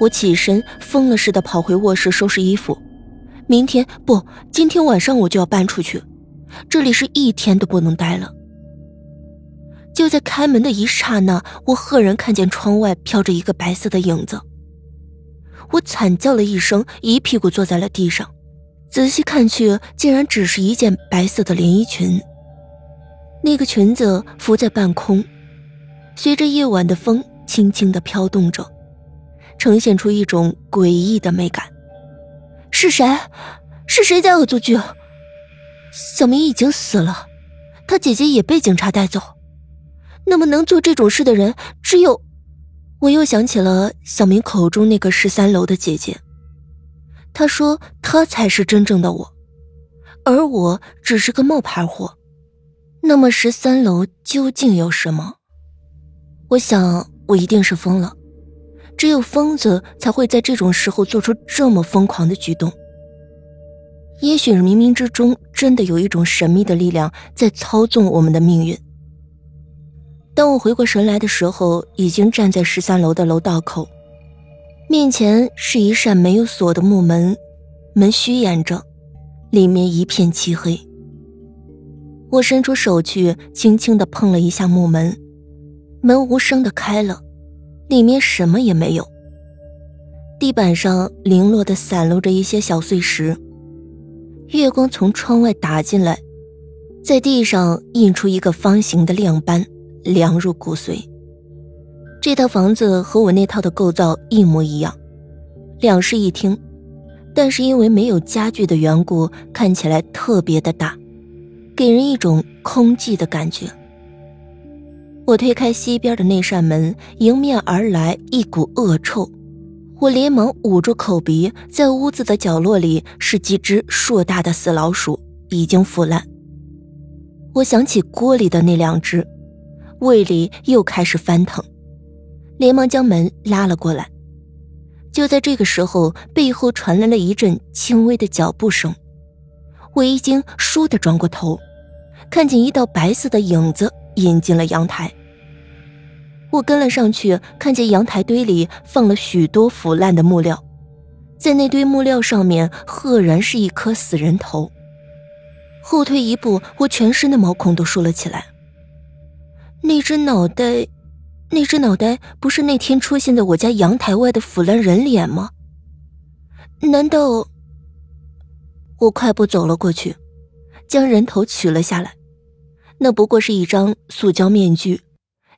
我起身，疯了似的跑回卧室收拾衣服。明天不，今天晚上我就要搬出去，这里是一天都不能待了。就在开门的一刹那，我赫然看见窗外飘着一个白色的影子。我惨叫了一声，一屁股坐在了地上。仔细看去，竟然只是一件白色的连衣裙。那个裙子浮在半空，随着夜晚的风轻轻的飘动着，呈现出一种诡异的美感。是谁？是谁在恶作剧？小明已经死了，他姐姐也被警察带走。那么能做这种事的人只有……我又想起了小明口中那个十三楼的姐姐，他说他才是真正的我，而我只是个冒牌货。那么十三楼究竟有什么？我想我一定是疯了。只有疯子才会在这种时候做出这么疯狂的举动。也许冥冥之中真的有一种神秘的力量在操纵我们的命运。当我回过神来的时候，已经站在十三楼的楼道口，面前是一扇没有锁的木门，门虚掩着，里面一片漆黑。我伸出手去，轻轻的碰了一下木门，门无声的开了。里面什么也没有。地板上零落的散落着一些小碎石，月光从窗外打进来，在地上印出一个方形的亮斑，凉入骨髓。这套房子和我那套的构造一模一样，两室一厅，但是因为没有家具的缘故，看起来特别的大，给人一种空寂的感觉。我推开西边的那扇门，迎面而来一股恶臭，我连忙捂住口鼻。在屋子的角落里是几只硕大的死老鼠，已经腐烂。我想起锅里的那两只，胃里又开始翻腾，连忙将门拉了过来。就在这个时候，背后传来了一阵轻微的脚步声，我一惊，倏地转过头，看见一道白色的影子。引进了阳台，我跟了上去，看见阳台堆里放了许多腐烂的木料，在那堆木料上面，赫然是一颗死人头。后退一步，我全身的毛孔都竖了起来。那只脑袋，那只脑袋不是那天出现在我家阳台外的腐烂人脸吗？难道？我快步走了过去，将人头取了下来。那不过是一张塑胶面具，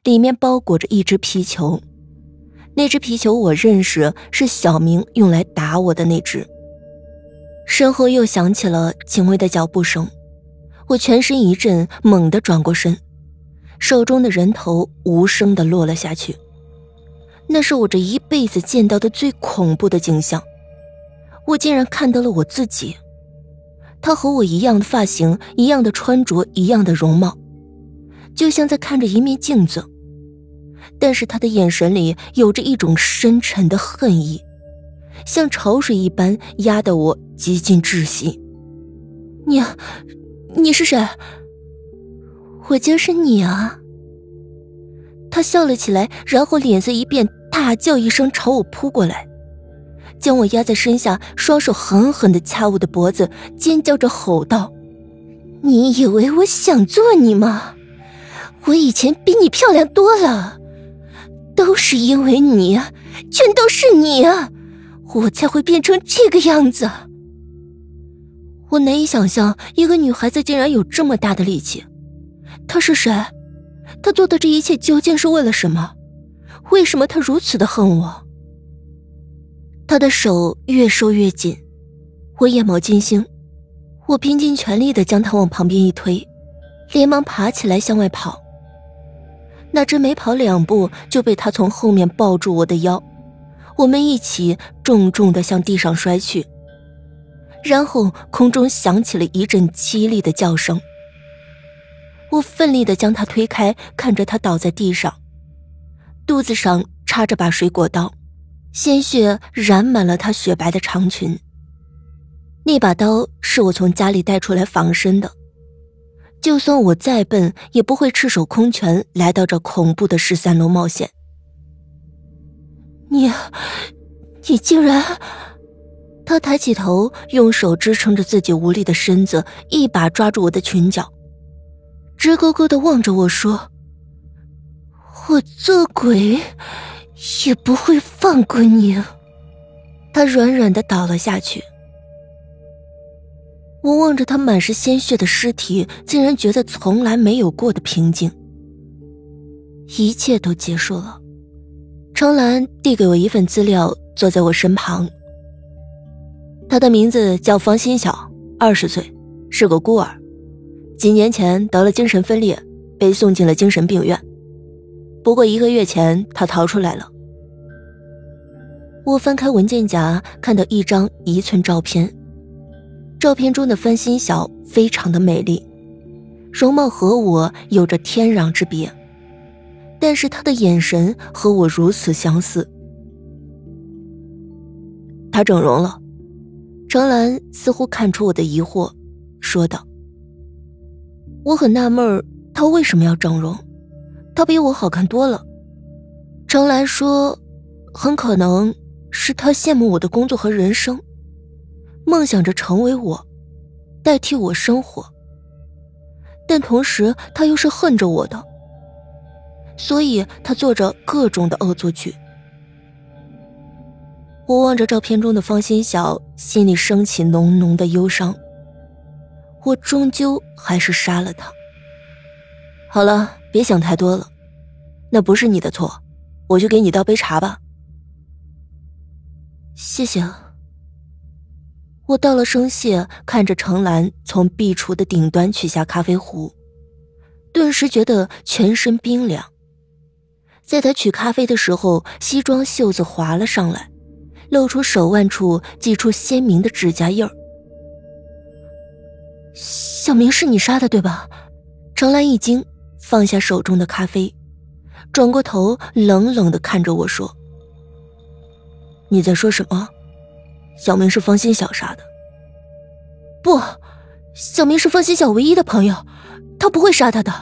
里面包裹着一只皮球。那只皮球我认识，是小明用来打我的那只。身后又响起了轻微的脚步声，我全身一震，猛地转过身，手中的人头无声地落了下去。那是我这一辈子见到的最恐怖的景象，我竟然看到了我自己。他和我一样的发型，一样的穿着，一样的容貌，就像在看着一面镜子。但是他的眼神里有着一种深沉的恨意，像潮水一般压得我极尽窒息。你，你是谁？我就是你啊！他笑了起来，然后脸色一变，大叫一声朝我扑过来。将我压在身下，双手狠狠地掐我的脖子，尖叫着吼道：“你以为我想做你吗？我以前比你漂亮多了，都是因为你，全都是你啊，我才会变成这个样子。”我难以想象一个女孩子竟然有这么大的力气。她是谁？她做的这一切究竟是为了什么？为什么她如此的恨我？他的手越收越紧，我眼冒金星，我拼尽全力的将他往旁边一推，连忙爬起来向外跑。哪知没跑两步就被他从后面抱住我的腰，我们一起重重的向地上摔去，然后空中响起了一阵凄厉的叫声。我奋力的将他推开，看着他倒在地上，肚子上插着把水果刀。鲜血染满了她雪白的长裙。那把刀是我从家里带出来防身的，就算我再笨，也不会赤手空拳来到这恐怖的十三楼冒险。你，你竟然……他抬起头，用手支撑着自己无力的身子，一把抓住我的裙角，直勾勾的望着我说：“我做鬼也不会放过你。”他软软的倒了下去。我望着他满是鲜血的尸体，竟然觉得从来没有过的平静。一切都结束了。程兰递给我一份资料，坐在我身旁。他的名字叫方心晓，二十岁，是个孤儿，几年前得了精神分裂，被送进了精神病院。不过一个月前，他逃出来了。我翻开文件夹，看到一张一寸照片，照片中的范心晓非常的美丽，容貌和我有着天壤之别。但是他的眼神和我如此相似。他整容了，程兰似乎看出我的疑惑，说道：“我很纳闷他为什么要整容？他比我好看多了。”程兰说：“很可能是他羡慕我的工作和人生，梦想着成为我，代替我生活。但同时，他又是恨着我的。”所以他做着各种的恶作剧。我望着照片中的方心晓，心里升起浓浓的忧伤。我终究还是杀了他。好了，别想太多了，那不是你的错，我去给你倒杯茶吧。谢谢。我道了声谢，看着程兰从壁橱的顶端取下咖啡壶，顿时觉得全身冰凉。在他取咖啡的时候，西装袖子滑了上来，露出手腕处几处鲜明的指甲印儿。小明是你杀的对吧？程兰一惊，放下手中的咖啡，转过头冷冷的看着我说：“你在说什么？小明是方心晓杀的？不，小明是方心晓唯一的朋友，他不会杀他的。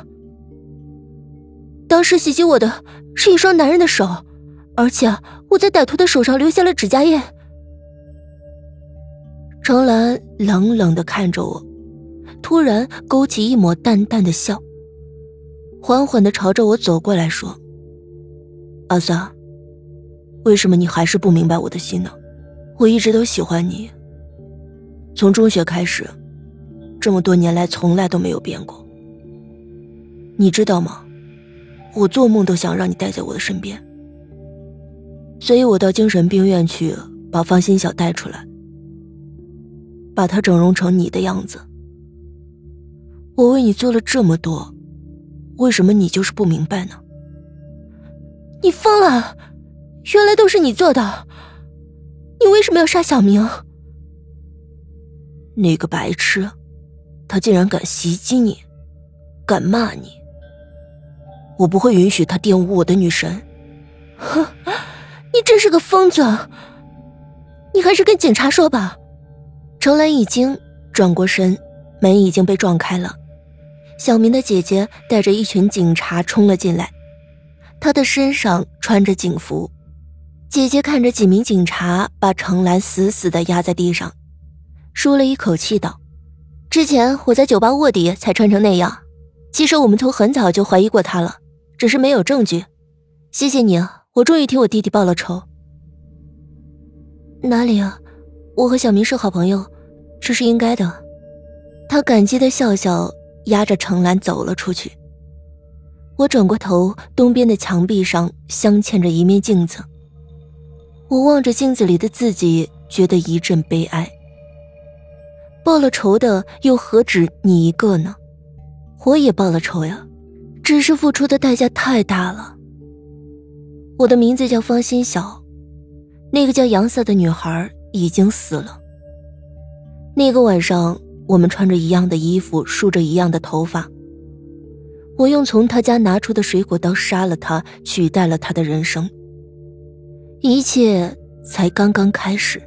当时袭击我的。”是一双男人的手，而且我在歹徒的手上留下了指甲印。程兰冷冷的看着我，突然勾起一抹淡淡的笑，缓缓的朝着我走过来说：“阿三，为什么你还是不明白我的心呢？我一直都喜欢你，从中学开始，这么多年来从来都没有变过。你知道吗？”我做梦都想让你待在我的身边，所以我到精神病院去把方心晓带出来，把她整容成你的样子。我为你做了这么多，为什么你就是不明白呢？你疯了！原来都是你做的！你为什么要杀小明？那个白痴，他竟然敢袭击你，敢骂你！我不会允许他玷污我的女神。哼，你真是个疯子！你还是跟警察说吧。程兰一惊，转过身，门已经被撞开了。小明的姐姐带着一群警察冲了进来，她的身上穿着警服。姐姐看着几名警察把程兰死死的压在地上，舒了一口气道：“之前我在酒吧卧底才穿成那样，其实我们从很早就怀疑过他了。”只是没有证据，谢谢你啊！我终于替我弟弟报了仇。哪里啊，我和小明是好朋友，这是应该的。他感激的笑笑，压着程兰走了出去。我转过头，东边的墙壁上镶嵌着一面镜子。我望着镜子里的自己，觉得一阵悲哀。报了仇的又何止你一个呢？我也报了仇呀。只是付出的代价太大了。我的名字叫方心晓，那个叫杨色的女孩已经死了。那个晚上，我们穿着一样的衣服，梳着一样的头发。我用从他家拿出的水果刀杀了他，取代了他的人生。一切才刚刚开始。